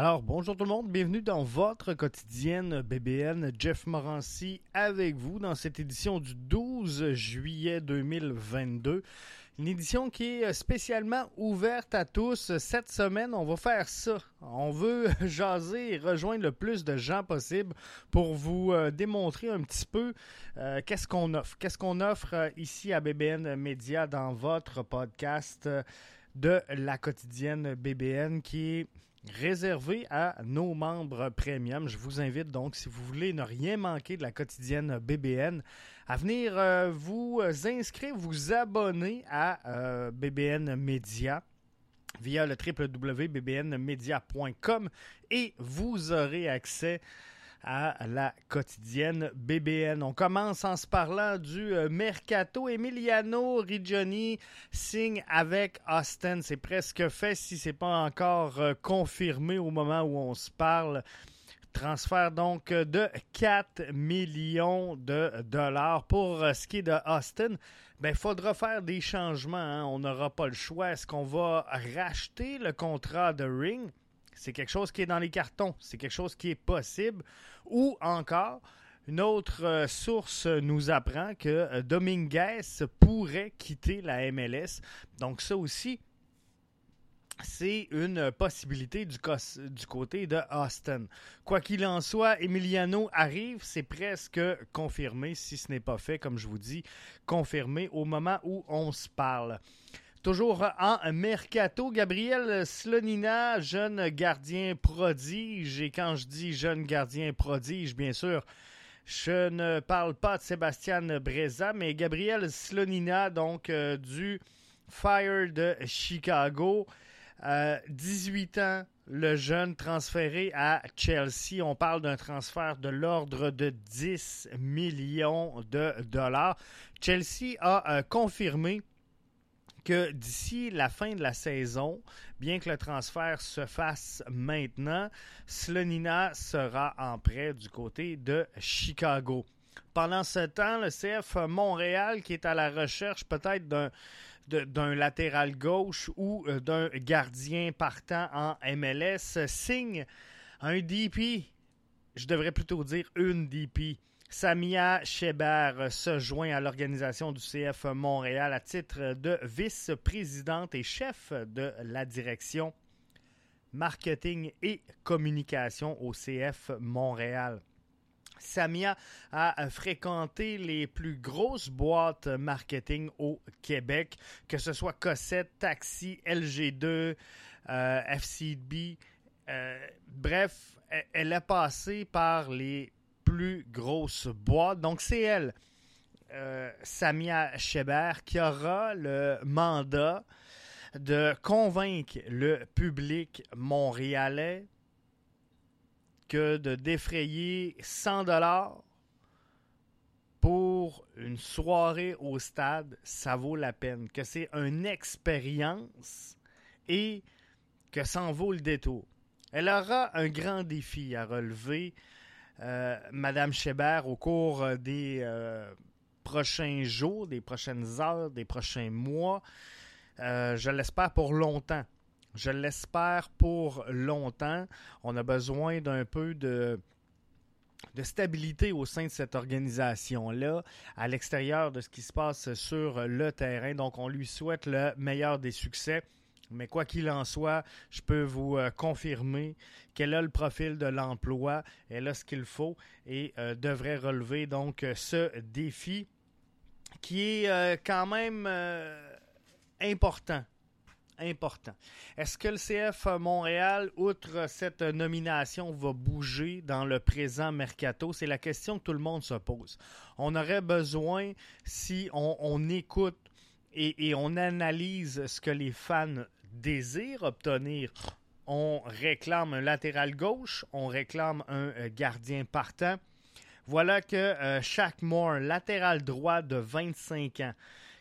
Alors, bonjour tout le monde. Bienvenue dans votre quotidienne BBN. Jeff Morancy avec vous dans cette édition du 12 juillet 2022. Une édition qui est spécialement ouverte à tous. Cette semaine, on va faire ça. On veut jaser et rejoindre le plus de gens possible pour vous euh, démontrer un petit peu euh, qu'est-ce qu'on offre. Qu'est-ce qu'on offre euh, ici à BBN Media dans votre podcast de la quotidienne BBN qui est réservé à nos membres premium. Je vous invite donc, si vous voulez ne rien manquer de la quotidienne BBN, à venir euh, vous inscrire, vous abonner à euh, BBN Media via le www.bbnmedia.com et vous aurez accès à la quotidienne BBN. On commence en se parlant du euh, Mercato. Emiliano Rigioni signe avec Austin. C'est presque fait si ce n'est pas encore euh, confirmé au moment où on se parle. Transfert donc de 4 millions de dollars. Pour euh, ce qui est de Austin, ben, il faudra faire des changements. hein. On n'aura pas le choix. Est-ce qu'on va racheter le contrat de Ring? C'est quelque chose qui est dans les cartons. C'est quelque chose qui est possible. Ou encore, une autre euh, source nous apprend que euh, Dominguez pourrait quitter la MLS. Donc ça aussi, c'est une possibilité du, côté de Austin. Quoi qu'il en soit, Emiliano arrive, c'est presque confirmé, si ce n'est pas fait, comme je vous dis, confirmé au moment où on se parle. Toujours en mercato, Gabriel Slonina, jeune gardien prodige. Et quand je dis jeune gardien prodige, bien sûr, je ne parle pas de Sébastien Breza, mais Gabriel Slonina, donc euh, du Fire de Chicago. Euh, 18 ans, le jeune transféré à Chelsea. On parle d'un transfert de l'ordre de 10 millions de dollars. Chelsea a euh, confirmé que d'ici la fin de la saison, bien que le transfert se fasse maintenant, Slonina sera en prêt du côté de Chicago. Pendant ce temps, le CF Montréal, qui est à la recherche peut-être d'un latéral gauche ou euh, d'un gardien partant en MLS, signe un DP. Je devrais plutôt dire une DP. Samia Cheber se joint à l'organisation du CF Montréal à titre de vice-présidente et chef de la direction marketing et communication au CF Montréal. Samia a fréquenté les plus grosses boîtes marketing au Québec, que ce soit Cossette, Taxi, LG2, euh, FCB. euh, bref, elle- elle a passé par les plus grosses boîtes. Donc, c'est elle, euh, Samia Cheber, qui aura le mandat de convaincre le public montréalais que de défrayer 100 dollars pour une soirée au stade, ça vaut la peine, que c'est une expérience et que ça en vaut le détour. Elle aura un grand défi à relever, Madame Cheber, au cours euh, des euh, prochains jours, des prochaines heures, des prochains mois. Euh, je l'espère pour longtemps. Je l'espère pour longtemps. On a besoin d'un peu de de stabilité au sein de cette organisation-là, à l'extérieur de ce qui se passe sur le terrain. Donc, on lui souhaite le meilleur des succès. Mais quoi qu'il en soit, je peux vous euh, confirmer qu'elle a le profil de l'emploi, elle a ce qu'il faut et euh, devrait relever donc ce défi qui est euh, quand même important important. Est-ce que le CF Montréal, outre cette nomination, va bouger dans le présent mercato? C'est la question que tout le monde se pose. On aurait besoin, si on, écoute et, on analyse ce que les fans désirent obtenir, on réclame un latéral gauche, on réclame un euh, gardien partant. Voilà que euh, chaque Moore, latéral droit de 25 ans,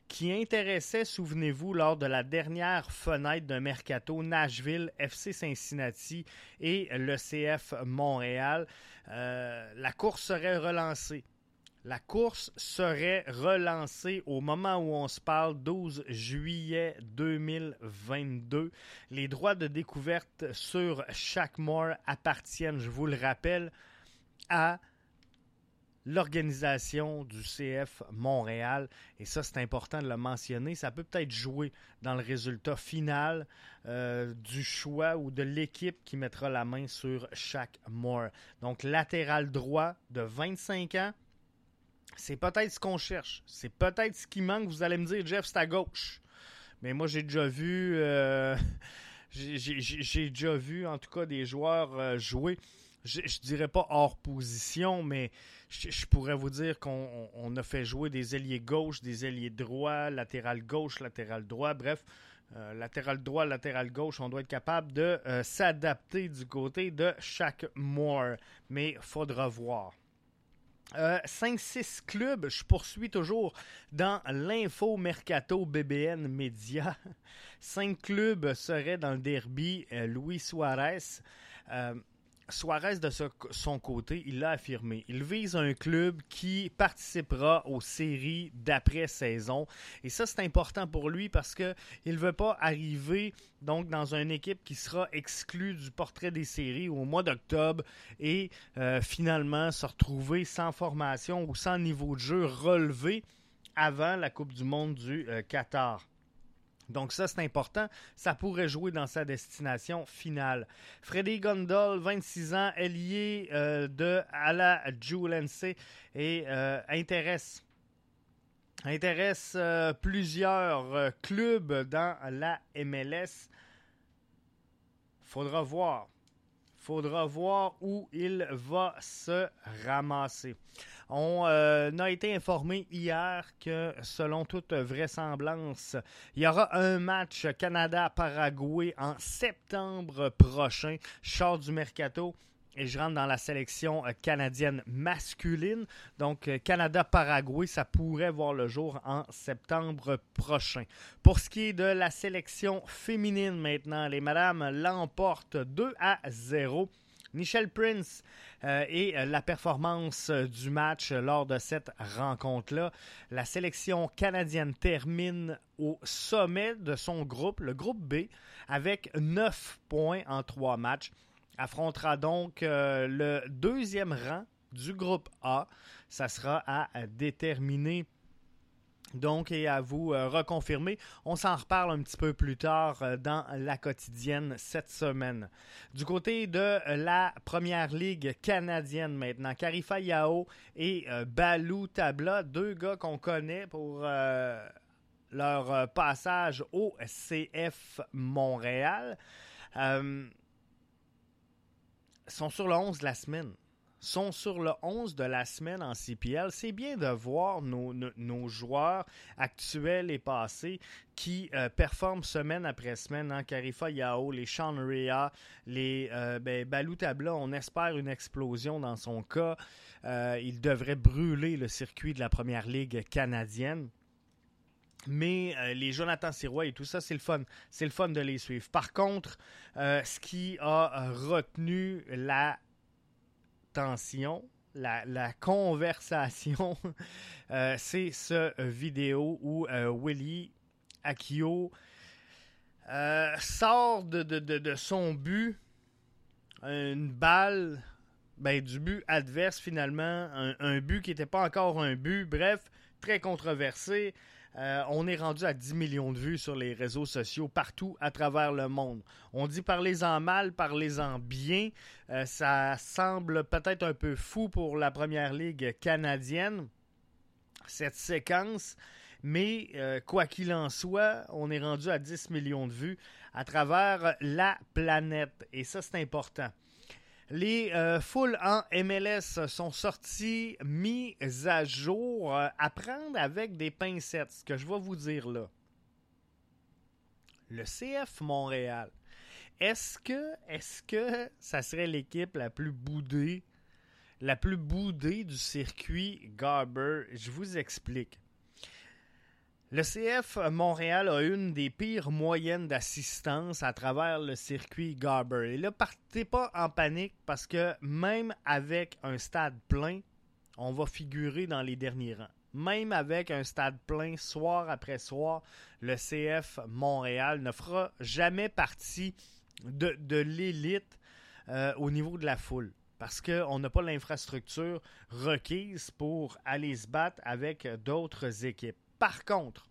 qui intéressait, souvenez-vous, lors de la dernière fenêtre de mercato, Nashville, FC Cincinnati et le CF Montréal. Euh, la course serait relancée. La course serait relancée au moment où on se parle, 12 juillet 2022. Les droits de découverte sur chaque mort appartiennent, je vous le rappelle, à l'organisation du CF Montréal. Et ça, c'est important de le mentionner. Ça peut peut-être jouer dans le résultat final euh, du choix ou de l'équipe qui mettra la main sur chaque Moore. Donc, latéral droit de 25 ans. C'est peut-être ce qu'on cherche. C'est peut-être ce qui manque. Vous allez me dire, Jeff, c'est à gauche. Mais moi, j'ai déjà vu... Euh, j'ai déjà vu, en tout cas, des joueurs euh, jouer je, je dirais pas hors position, mais je, pourrais vous dire qu'on a fait jouer des ailiers gauche, des ailiers droits, latéral gauche, latéral droit, bref. Euh, latéral droit, latéral gauche, on doit être capable de s'adapter du côté de chaque Moore. Mais faudra voir. 5-6 euh, clubs, je poursuis toujours dans l'info Mercato BBN Média. 5 clubs seraient dans le derby Louis Suarez. Suarez, de son côté, il l'a affirmé. Il vise un club qui participera aux séries d'après-saison. Et ça, c'est important pour lui parce qu'il ne veut pas arriver dans une équipe qui sera exclue du portrait des séries au mois d'octobre et euh, finalement se retrouver sans formation ou sans niveau de jeu relevé avant la Coupe du Monde du euh, Qatar. Donc ça, c'est important. Ça pourrait jouer dans sa destination finale. Freddy Gondol, 26 ans, ailier euh, de Ala Julense et euh, intéresse intéresse euh, plusieurs clubs dans la MLS. Faudra voir. Faudra voir où il va se ramasser. On euh, a été informé hier que, selon toute vraisemblance, il y aura un match Canada-Paraguay en septembre prochain. Char du Mercato et je rentre dans la sélection euh, canadienne masculine. Donc, euh, Canada-Paraguay, ça pourrait voir le jour en septembre prochain. Pour ce qui est de la sélection féminine maintenant, les madames l'emportent 2 à 0 Michelle Prince euh, et euh, la performance euh, du match lors de cette rencontre-là. La sélection canadienne termine au sommet de son groupe, le groupe B, avec 9 points en 3 matchs. Affrontera donc le deuxième rang du groupe A. Ça sera à déterminer donc, et à vous euh, reconfirmer, on s'en reparle un petit peu plus tard euh, dans la quotidienne cette semaine. Du côté de la première ligue canadienne maintenant, Karifa Yao et euh, Balou Tabla, deux gars qu'on connaît pour leur passage au CF Montréal, sont sur le 11 de la semaine sont sur le 11 de la semaine en CPL. C'est bien de voir nos, joueurs actuels et passés qui euh, performent semaine après semaine. Hein. Karifa Yao, les Sean les euh, ben, on espère une explosion dans son cas. Euh, il devrait brûler le circuit de la première ligue canadienne. Mais les Jonathan Sirois et tout ça, c'est le fun. C'est le fun de les suivre. Par contre, ce qui a retenu la la, conversation, euh, c'est ce vidéo où euh, Willy Akio euh, sort de, son but une balle ben, du but adverse finalement, un, but qui n'était pas encore un but, bref, très controversé. Euh, on est rendu à 10 millions de vues sur les réseaux sociaux partout à travers le monde. On dit parlez-en mal, parlez-en bien. Euh, ça semble peut-être un peu fou pour la première ligue canadienne, cette séquence. Mais euh, quoi qu'il en soit, on est rendu à 10 millions de vues à travers la planète. Et ça, c'est important. Les euh, foules en MLS sont sorties mises à jour euh, à prendre avec des pincettes. Ce que je vais vous dire là. Le CF Montréal. Est-ce que, est-ce que ça serait l'équipe la plus boudée, la plus boudée du circuit Garber? Je vous explique. Le CF Montréal a une des pires moyennes d'assistance à travers le circuit Garber. Et là, partez pas en panique parce que même avec un stade plein, on va figurer dans les derniers rangs. Même avec un stade plein soir après soir, le CF Montréal ne fera jamais partie de, l'élite euh, au niveau de la foule parce qu'on n'a pas l'infrastructure requise pour aller se battre avec d'autres équipes. Par contre,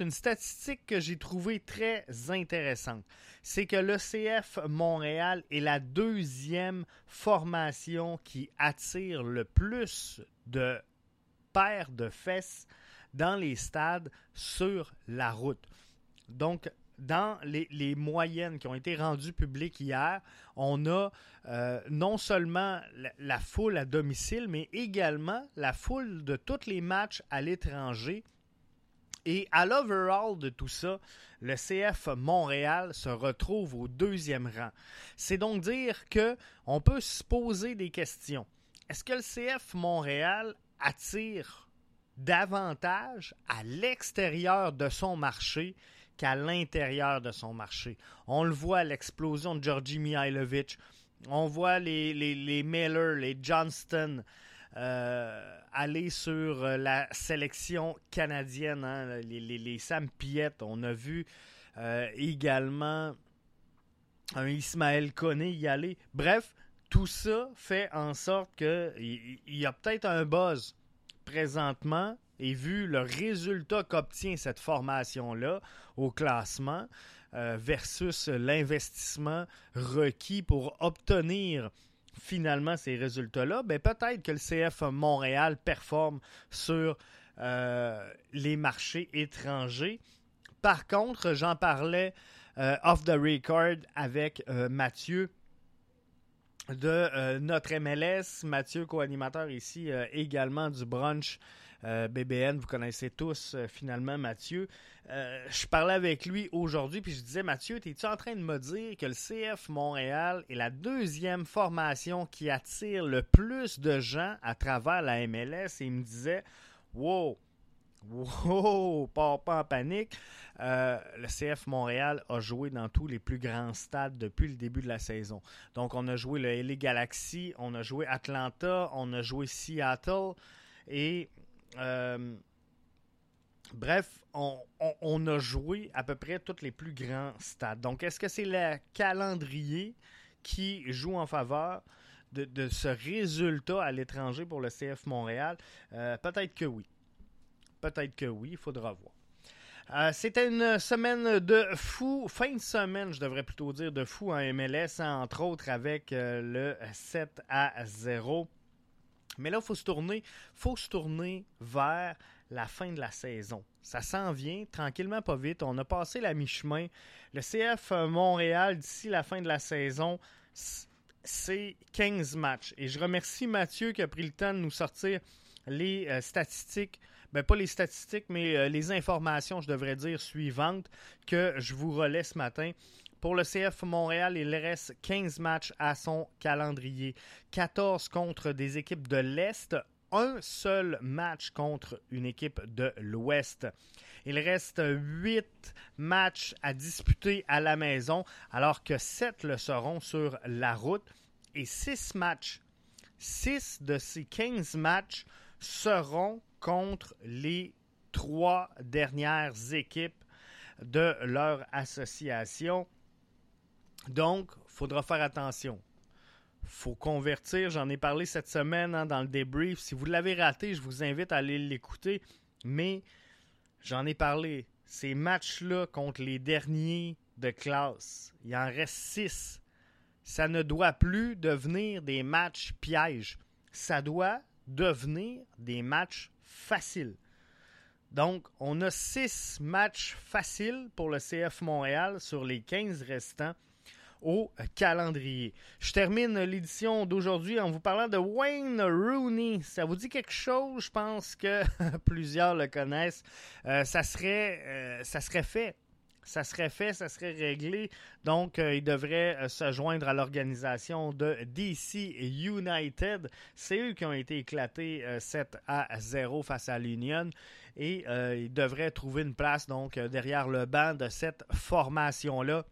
une statistique que j'ai trouvée très intéressante, c'est que l'ECF Montréal est la deuxième formation qui attire le plus de paires de fesses dans les stades sur la route. Donc, dans les, moyennes qui ont été rendues publiques hier, on a euh, non seulement la, foule à domicile, mais également la foule de tous les matchs à l'étranger. Et à l'overall de tout ça, le CF Montréal se retrouve au deuxième rang. C'est donc dire que on peut se poser des questions. Est-ce que le CF Montréal attire davantage à l'extérieur de son marché qu'à l'intérieur de son marché. On le voit, l'explosion de Georgi Mihailovic. On voit les, les, Miller, les Johnston euh, aller sur euh, la sélection canadienne, hein, les, les, Sam Piette. On a vu euh, également un Ismaël Koné y aller. Bref, tout ça fait en sorte qu'il y a peut-être un buzz présentement et vu le résultat qu'obtient cette formation-là au classement euh, versus l'investissement requis pour obtenir finalement ces résultats-là, ben peut-être que le CF Montréal performe sur euh, les marchés étrangers. Par contre, j'en parlais euh, off the record avec Mathieu de notre MLS, Mathieu co-animateur ici également du brunch euh, BBN, vous connaissez tous euh, finalement Mathieu. Euh, je parlais avec lui aujourd'hui, puis je disais, Mathieu, es-tu en train de me dire que le CF Montréal est la deuxième formation qui attire le plus de gens à travers la MLS? Et il me disait, wow, wow, pas, pas en panique. le CF Montréal a joué dans tous les plus grands stades depuis le début de la saison. Donc, on a joué le LA Galaxy, on a joué Atlanta, on a joué Seattle. Et euh, bref, on, a joué à peu près tous les plus grands stades. Donc, est-ce que c'est le calendrier qui joue en faveur de, ce résultat à l'étranger pour le CF Montréal? Euh, peut-être que oui. Peut-être que oui, il faudra voir. Euh, c'était une semaine de fou, fin de semaine, je devrais plutôt dire de fou en MLS, entre autres avec le 7 à 0 mais là, il faut se tourner, faut se tourner vers la fin de la saison. Ça s'en vient tranquillement, pas vite. On a passé la mi-chemin. Le CF Montréal, d'ici la fin de la saison, c'est 15 matchs. Et je remercie Mathieu qui a pris le temps de nous sortir les euh, statistiques, ben pas les statistiques, mais euh, les informations, je devrais dire, suivantes que je vous relais ce matin. Pour le CF Montréal, il reste 15 matchs à son calendrier. 14 contre des équipes de l'Est, un seul match contre une équipe de l'Ouest. Il reste 8 matchs à disputer à la maison, alors que 7 le seront sur la route. Et 6 matchs, 6 de ces 15 matchs seront contre les trois dernières équipes de leur association. Donc, il faudra faire attention. faut convertir. J'en ai parlé cette semaine hein, dans le débrief. Si vous l'avez raté, je vous invite à aller l'écouter. Mais j'en ai parlé. Ces matchs-là contre les derniers de classe, il en reste six. Ça ne doit plus devenir des matchs pièges. Ça doit devenir des matchs faciles. Donc, on a six matchs faciles pour le CF Montréal sur les 15 restants au calendrier. Je termine l'édition d'aujourd'hui en vous parlant de Wayne Rooney. Ça vous dit quelque chose? Je pense que plusieurs le connaissent. Euh, ça, serait, euh, ça serait fait ça serait fait, ça serait réglé. Donc, euh, il devrait se joindre à l'organisation de DC United. C'est eux qui ont été éclatés 7 à 0 face à l'Union. Et il devrait trouver une place donc derrière le banc de cette formation-là.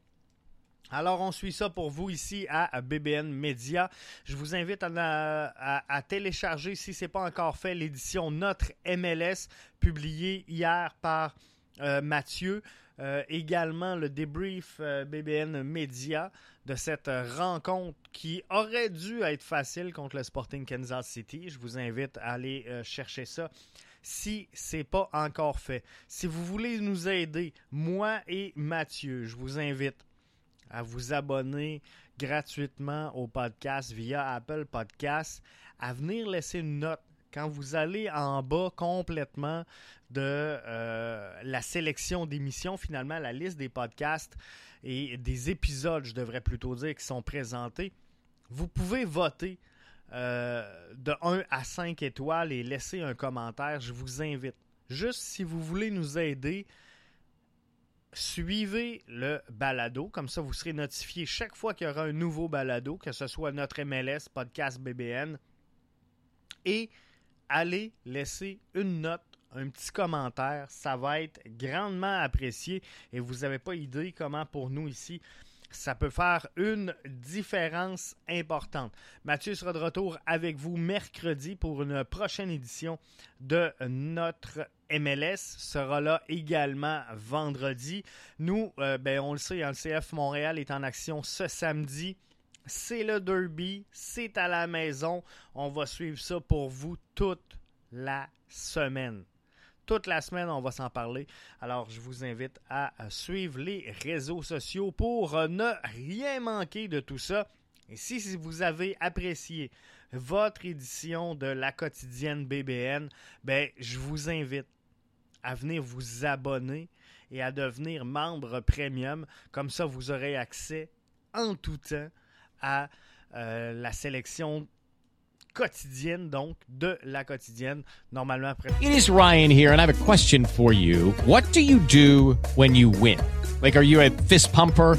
Alors, on suit ça pour vous ici à BBN Media. Je vous invite à, télécharger, si ce n'est pas encore fait, l'édition Notre MLS, publiée hier par euh, Mathieu. Euh, également le débrief euh, BBN Media de cette rencontre qui aurait dû être facile contre le Sporting Kansas City. Je vous invite à aller chercher ça si ce n'est pas encore fait. Si vous voulez nous aider, moi et Mathieu, je vous invite à vous abonner gratuitement au podcast via Apple Podcast, à venir laisser une note quand vous allez en bas complètement de euh, la sélection d'émissions, finalement, la liste des podcasts et des épisodes, je devrais plutôt dire, qui sont présentés, vous pouvez voter euh, de 1 à 5 étoiles et laisser un commentaire. Je vous invite. Juste si vous voulez nous aider, suivez le balado. Comme ça, vous serez notifié chaque fois qu'il y aura un nouveau balado, que ce soit notre MLS, podcast BBN. Et allez laisser une note, un petit commentaire. Ça va être grandement apprécié. Et vous n'avez pas idée comment pour nous ici, ça peut faire une différence importante. Mathieu sera de retour avec vous mercredi pour une prochaine édition de notre MLS sera là également vendredi. Nous, euh, ben, on le sait, hein, le CF Montréal est en action ce samedi. C'est le derby, c'est à la maison. On va suivre ça pour vous toute la semaine. Toute la semaine, on va s'en parler. Alors, je vous invite à suivre les réseaux sociaux pour ne rien manquer de tout ça. Et si vous avez apprécié votre édition de la quotidienne BBN, ben, je vous invite à venir vous abonner et à devenir membre premium. Comme ça, vous aurez accès en tout temps à euh, la sélection quotidienne, donc de la quotidienne, normalement après. It is Ryan here, and I have a question for you. What do you do when you win? Like, are you a fist pumper,